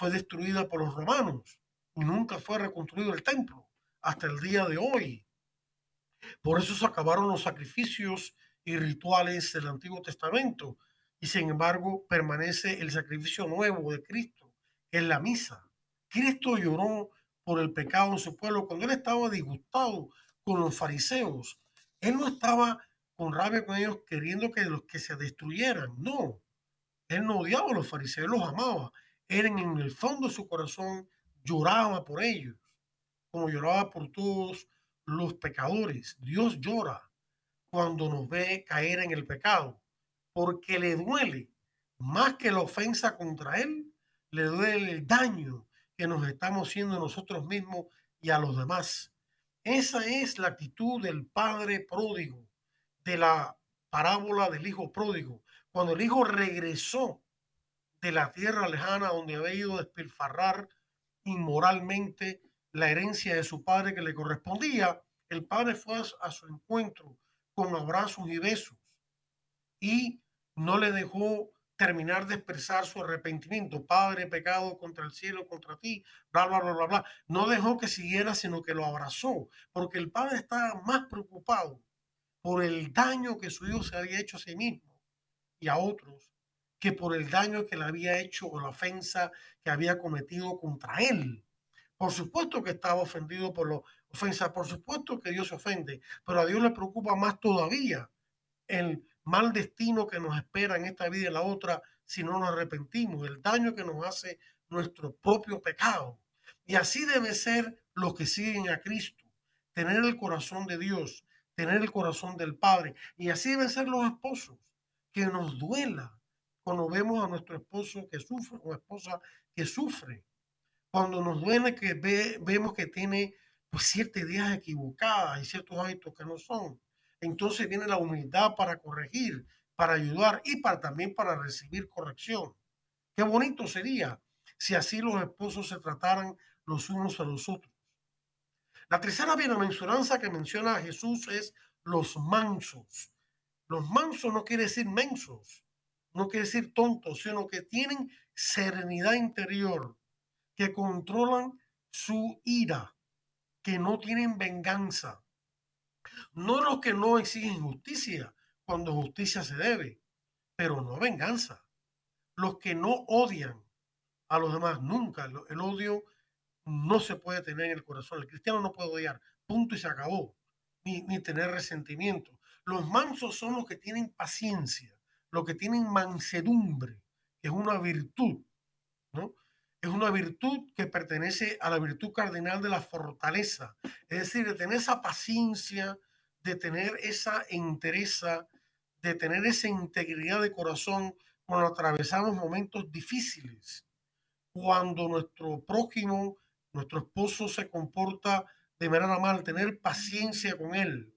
fue destruida por los romanos y nunca fue reconstruido el templo hasta el día de hoy. Por eso se acabaron los sacrificios y rituales del Antiguo Testamento y sin embargo permanece el sacrificio nuevo de Cristo, que es la misa. Cristo lloró por el pecado en su pueblo cuando él estaba disgustado con los fariseos. Él no estaba con rabia con ellos queriendo que los que se destruyeran, no. Él no odiaba a los fariseos, los amaba. Eran en el fondo de su corazón, lloraba por ellos, como lloraba por todos los pecadores. Dios llora cuando nos ve caer en el pecado, porque le duele más que la ofensa contra Él, le duele el daño que nos estamos haciendo nosotros mismos y a los demás. Esa es la actitud del Padre pródigo, de la parábola del Hijo pródigo. Cuando el Hijo regresó de la tierra lejana donde había ido a despilfarrar inmoralmente la herencia de su padre que le correspondía, el padre fue a su encuentro con abrazos y besos y no le dejó terminar de expresar su arrepentimiento. Padre, pecado contra el cielo, contra ti, bla, bla, bla, bla, bla. No dejó que siguiera, sino que lo abrazó, porque el padre estaba más preocupado por el daño que su hijo se había hecho a sí mismo y a otros, que por el daño que le había hecho o la ofensa que había cometido contra él. Por supuesto que estaba ofendido por la ofensa, por supuesto que Dios se ofende, pero a Dios le preocupa más todavía el mal destino que nos espera en esta vida y en la otra si no nos arrepentimos, el daño que nos hace nuestro propio pecado. Y así debe ser los que siguen a Cristo, tener el corazón de Dios, tener el corazón del Padre. Y así deben ser los esposos, que nos duela cuando vemos a nuestro esposo que sufre o esposa que sufre. Cuando nos duele que vemos que tiene pues, ciertas ideas equivocadas y ciertos hábitos que no son entonces viene la humildad para corregir, para ayudar y para también para recibir corrección. Qué bonito sería si así los esposos se trataran los unos a los otros. La tercera bienaventuranza que menciona Jesús es los mansos. Los mansos no quiere decir mensos, no quiere decir tontos, sino que tienen serenidad interior, que controlan su ira, que no tienen venganza, no los que no exigen justicia cuando justicia se debe, pero no venganza. Los que no odian a los demás nunca. El odio no se puede tener en el corazón. El cristiano no puede odiar. Punto y se acabó. Ni, ni tener resentimiento. Los mansos son los que tienen paciencia, los que tienen mansedumbre, es una virtud, ¿no? Es una virtud que pertenece a la virtud cardinal de la fortaleza. Es decir, de tener esa paciencia, de tener esa entereza, de tener esa integridad de corazón cuando atravesamos momentos difíciles, cuando nuestro prójimo, nuestro esposo se comporta de manera mal, tener paciencia con él,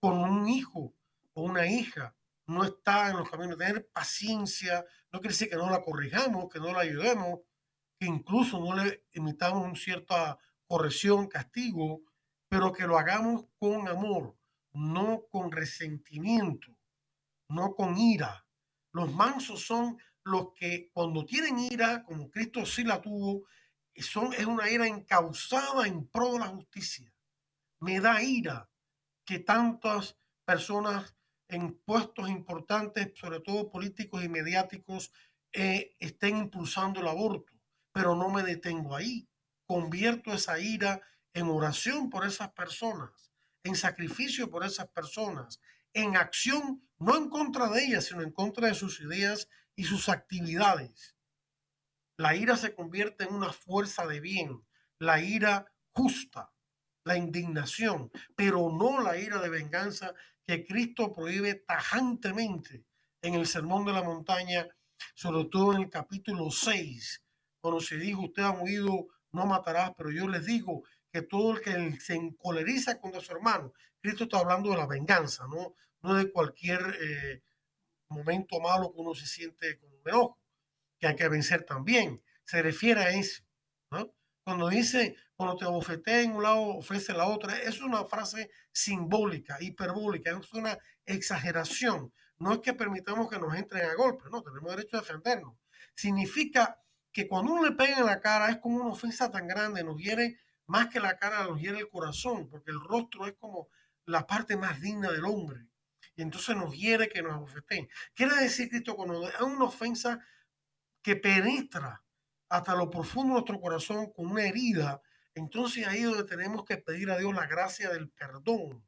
con un hijo o una hija, no está en los caminos, tener paciencia, no quiere decir que no la corrijamos, que no la ayudemos, que incluso no le emitamos una cierta corrección, castigo, pero que lo hagamos con amor, no con resentimiento, no con ira. Los mansos son los que cuando tienen ira, como Cristo sí la tuvo, son, es una ira encausada en pro de la justicia. Me da ira que tantas personas en puestos importantes, sobre todo políticos y mediáticos, eh, estén impulsando el aborto, pero no me detengo ahí. Convierto esa ira en oración por esas personas en sacrificio por esas personas, en acción, no en contra de ellas, sino en contra de sus ideas y sus actividades. La ira se convierte en una fuerza de bien, la ira justa, la indignación, pero no la ira de venganza que Cristo prohíbe tajantemente en el Sermón de la Montaña, sobre todo en el capítulo 6, cuando se dijo, usted ha oído, no matarás, pero yo les digo que todo el que se encoleriza contra su hermano, Cristo está hablando de la venganza, no, no de cualquier eh, momento malo que uno se siente con un enojo, que hay que vencer también. Se refiere a eso. ¿no? Cuando dice, cuando te abofetea en un lado, ofrece la otra, es una frase simbólica, hiperbólica, es una exageración. No es que permitamos que nos entren a golpe, no, tenemos derecho a defendernos. Significa que cuando uno le pega en la cara es como una ofensa tan grande, nos hiere más que la cara nos hiere el corazón, porque el rostro es como la parte más digna del hombre. Y entonces nos hiere que nos abofeteen. Quiere decir, Cristo, cuando hay una ofensa que penetra hasta lo profundo de nuestro corazón con una herida, entonces ahí es donde tenemos que pedir a Dios la gracia del perdón,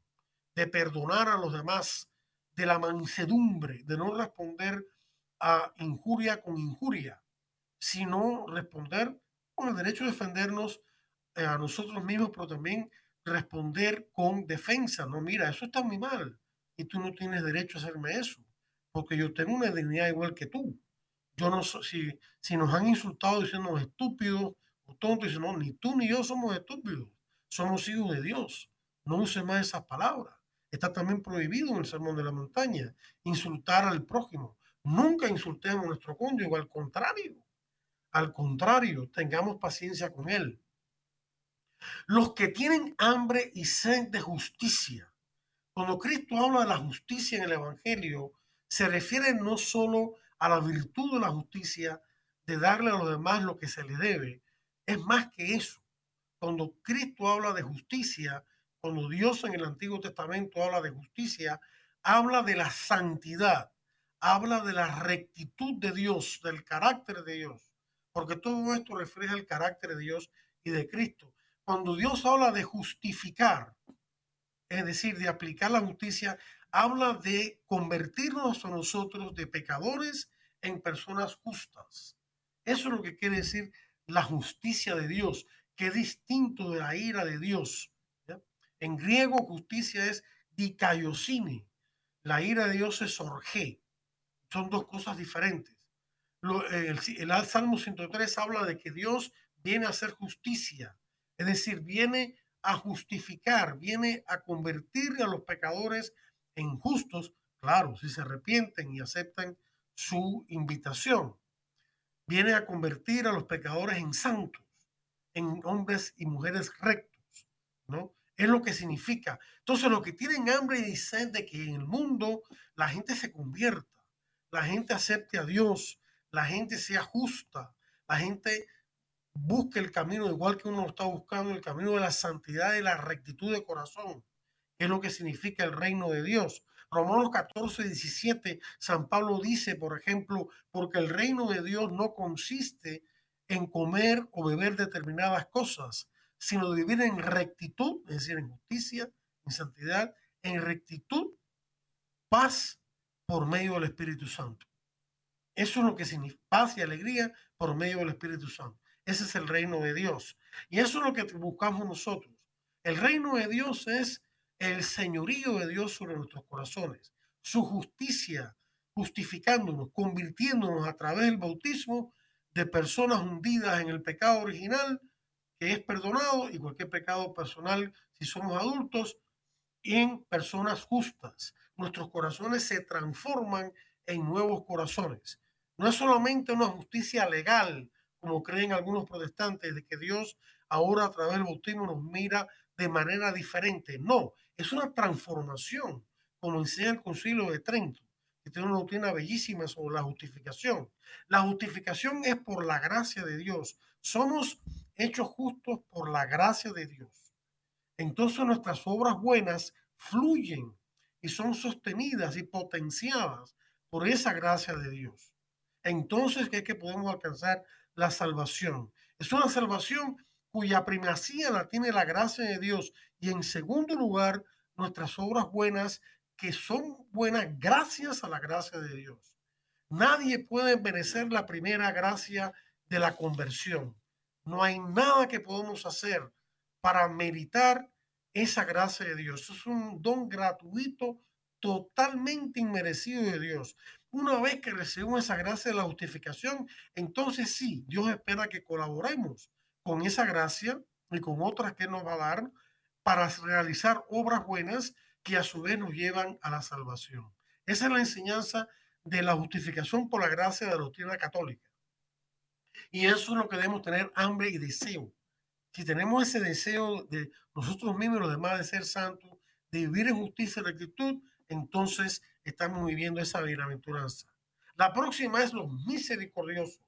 de perdonar a los demás, de la mansedumbre, de no responder a injuria con injuria, sino responder con el derecho de defendernos eh, a nosotros mismos, pero también responder con defensa. No, mira, eso está muy mal y tú no tienes derecho a hacerme eso, porque yo tengo una dignidad igual que tú. Yo no si, si nos han insultado diciendo estúpidos o tontos, dicen, no, ni tú ni yo somos estúpidos, somos hijos de Dios. No use más esas palabras. Está también prohibido en el Sermón de la Montaña insultar al prójimo. Nunca insultemos a nuestro cónyuge, al contrario. Al contrario, tengamos paciencia con él. Los que tienen hambre y sed de justicia. Cuando Cristo habla de la justicia en el Evangelio, se refiere no solo a la virtud de la justicia, de darle a los demás lo que se le debe, es más que eso. Cuando Cristo habla de justicia, cuando Dios en el Antiguo Testamento habla de justicia, habla de la santidad, habla de la rectitud de Dios, del carácter de Dios, porque todo esto refleja el carácter de Dios y de Cristo. Cuando Dios habla de justificar, es decir, de aplicar la justicia, habla de convertirnos a nosotros de pecadores en personas justas. Eso es lo que quiere decir la justicia de Dios, que es distinto de la ira de Dios. En griego, justicia es dikaiosine. La ira de Dios es orge. Son dos cosas diferentes. el, el Salmo 103 habla de que Dios viene a hacer justicia, es decir, viene a justificar, viene a convertir a los pecadores en justos, claro, si se arrepienten y aceptan su invitación. Viene a convertir a los pecadores en santos, en hombres y mujeres rectos, ¿no? Es lo que significa. Entonces, los que tienen hambre y sed de que en el mundo la gente se convierta, la gente acepte a Dios, la gente sea justa, la gente busque el camino igual que uno lo está buscando, el camino de la santidad y la rectitud de corazón, es lo que significa el reino de Dios. Romanos 14, 17, San Pablo dice, por ejemplo, porque el reino de Dios no consiste en comer o beber determinadas cosas, sino vivir en rectitud, es decir, en justicia, en santidad, en rectitud, paz por medio del Espíritu Santo. Eso es lo que significa paz y alegría por medio del Espíritu Santo. Ese es el reino de Dios. Y eso es lo que buscamos nosotros. El reino de Dios es el señorío de Dios sobre nuestros corazones, su justicia, justificándonos, convirtiéndonos a través del bautismo de personas hundidas en el pecado original que es perdonado y cualquier pecado personal si somos adultos en personas justas. Nuestros corazones se transforman en nuevos corazones. No es solamente una justicia legal, como creen algunos protestantes, de que Dios ahora a través del bautismo nos mira de manera diferente. No, es una transformación, como enseña el Concilio de Trento, que tiene una doctrina bellísima sobre la justificación. La justificación es por la gracia de Dios. Somos hechos justos por la gracia de Dios. Entonces nuestras obras buenas fluyen y son sostenidas y potenciadas por esa gracia de Dios. Entonces es que podemos alcanzar la salvación. Es una salvación cuya primacía la tiene la gracia de Dios y en segundo lugar nuestras obras buenas que son buenas gracias a la gracia de Dios. Nadie puede merecer la primera gracia de la conversión. No hay nada que podamos hacer para meritar esa gracia de Dios. Es un don gratuito, totalmente inmerecido de Dios. Una vez que recibimos esa gracia de la justificación, entonces sí, Dios espera que colaboremos con esa gracia y con otras que nos va a dar para realizar obras buenas que a su vez nos llevan a la salvación. Esa es la enseñanza de la justificación por la gracia de la doctrina católica. Y eso es lo que debemos tener hambre y deseo. Si tenemos ese deseo de nosotros mismos los demás de ser santos, de vivir en justicia y rectitud, entonces estamos viviendo esa bienaventuranza. La próxima es los misericordiosos,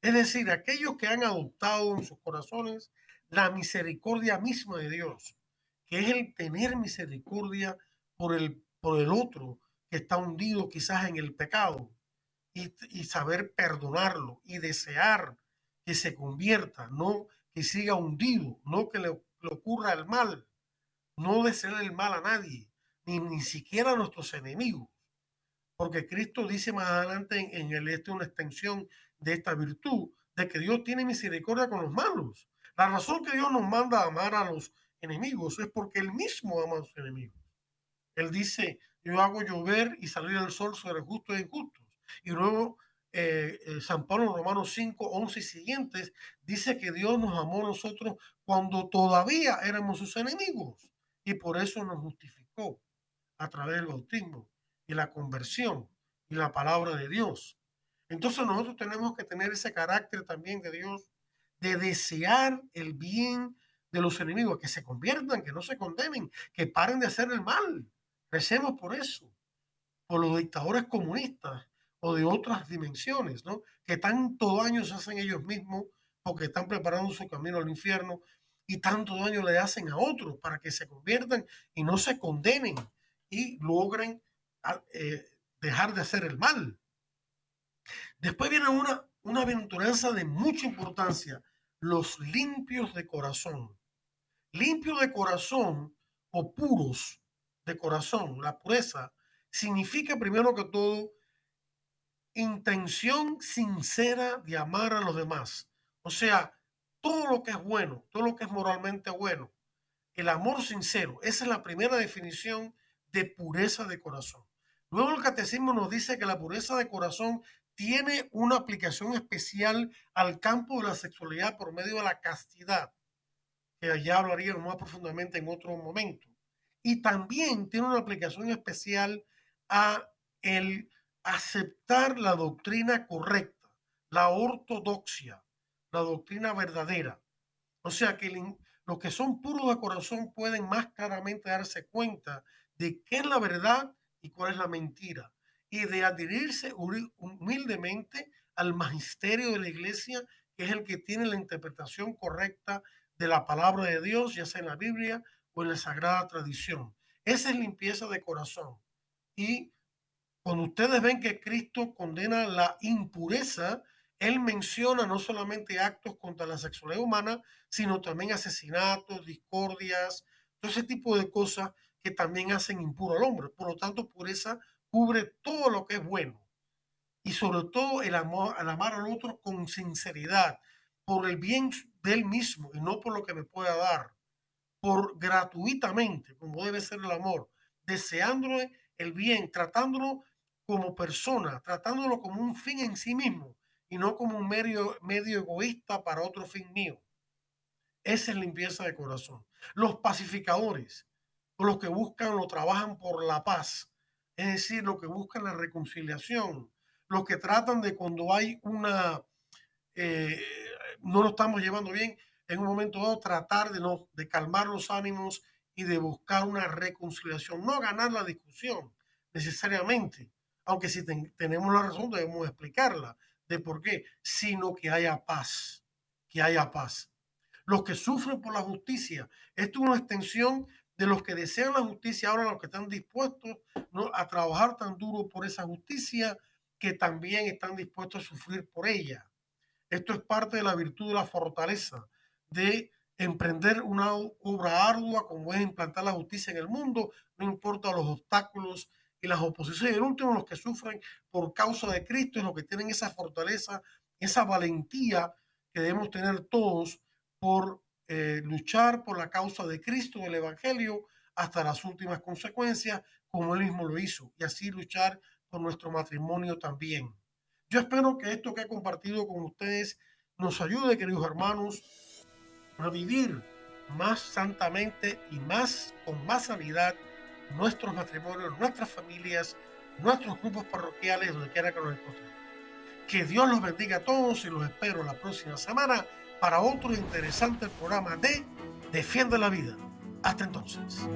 es decir, aquellos que han adoptado en sus corazones la misericordia misma de Dios, que es el tener misericordia por el, por el otro que está hundido quizás en el pecado, y, saber perdonarlo y desear que se convierta, no que siga hundido, no que le, ocurra el mal, no desear el mal a nadie, ni, ni siquiera a nuestros enemigos. porque Cristo dice más adelante en, en el este una extensión de esta virtud, de que Dios tiene misericordia con los malos. La razón que Dios nos manda a amar a los enemigos es porque Él mismo ama a los enemigos. Él dice, yo hago llover y salir el sol sobre justos e injustos. Y luego eh, eh, San Pablo Romanos 5, 11 y siguientes dice que Dios nos amó a nosotros cuando todavía éramos sus enemigos y por eso nos justificó a través del bautismo y la conversión y la palabra de Dios. Entonces nosotros tenemos que tener ese carácter también de Dios de desear el bien de los enemigos, que se conviertan, que no se condenen, que paren de hacer el mal. Recemos por eso, por los dictadores comunistas o de otras dimensiones, ¿no? Que tanto daño se hacen ellos mismos porque están preparando su camino al infierno y tanto daño le hacen a otros para que se conviertan y no se condenen y logren ah, eh, dejar de hacer el mal. Después viene una, una aventuranza de mucha importancia, los limpios de corazón. Limpios de corazón o puros de corazón, la pureza, significa primero que todo intención sincera de amar a los demás. O sea, todo lo que es bueno, todo lo que es moralmente bueno, el amor sincero, esa es la primera definición de pureza de corazón. Luego el catecismo nos dice que la pureza de corazón tiene una aplicación especial al campo de la sexualidad por medio de la castidad, que allá hablaríamos más profundamente en otro momento. Y también tiene una aplicación especial a el aceptar la doctrina correcta, la ortodoxia, la doctrina verdadera. O sea que los que son puros de corazón pueden más claramente darse cuenta de qué es la verdad y cuál es la mentira. Y de adherirse humildemente al magisterio de la iglesia, que es el que tiene la interpretación correcta de la palabra de Dios, ya sea en la Biblia o en la sagrada tradición. Esa es limpieza de corazón. Y cuando ustedes ven que Cristo condena la impureza, Él menciona no solamente actos contra la sexualidad humana, sino también asesinatos, discordias, todo ese tipo de cosas que también hacen impuro al hombre. Por lo tanto, pureza cubre todo lo que es bueno. Y sobre todo el amor, al amar al otro con sinceridad, por el bien de él mismo y no por lo que me pueda dar, por gratuitamente, como debe ser el amor, deseándole el bien, tratándolo como persona, tratándolo como un fin en sí mismo y no como un medio, medio egoísta para otro fin mío. Esa es limpieza de corazón. Los pacificadores, los que buscan o trabajan por la paz, es decir, los que buscan la reconciliación, los que tratan de cuando hay una, eh, no lo estamos llevando bien, en un momento dado tratar de, no, de calmar los ánimos y de buscar una reconciliación, no ganar la discusión necesariamente, aunque si tenemos la razón debemos explicarla de por qué, sino que haya paz, que haya paz. Los que sufren por la justicia, esto es una extensión de los que desean la justicia, ahora los que están dispuestos a trabajar tan duro por esa justicia, que también están dispuestos a sufrir por ella. Esto es parte de la virtud de la fortaleza, de emprender una obra ardua como es implantar la justicia en el mundo, no importa los obstáculos y las oposiciones. El último, los que sufren por causa de Cristo, y los que tienen esa fortaleza, esa valentía que debemos tener todos por eh, luchar por la causa de Cristo, del Evangelio, hasta las últimas consecuencias, como él mismo lo hizo, y así luchar por nuestro matrimonio también. Yo espero que esto que he compartido con ustedes nos ayude, queridos hermanos, a vivir más santamente y más con más sanidad nuestros matrimonios, nuestras familias, nuestros grupos parroquiales, donde quiera que nos encontremos. Que Dios los bendiga a todos y los espero la próxima semana para otro interesante programa de Defiende la Vida. Hasta entonces.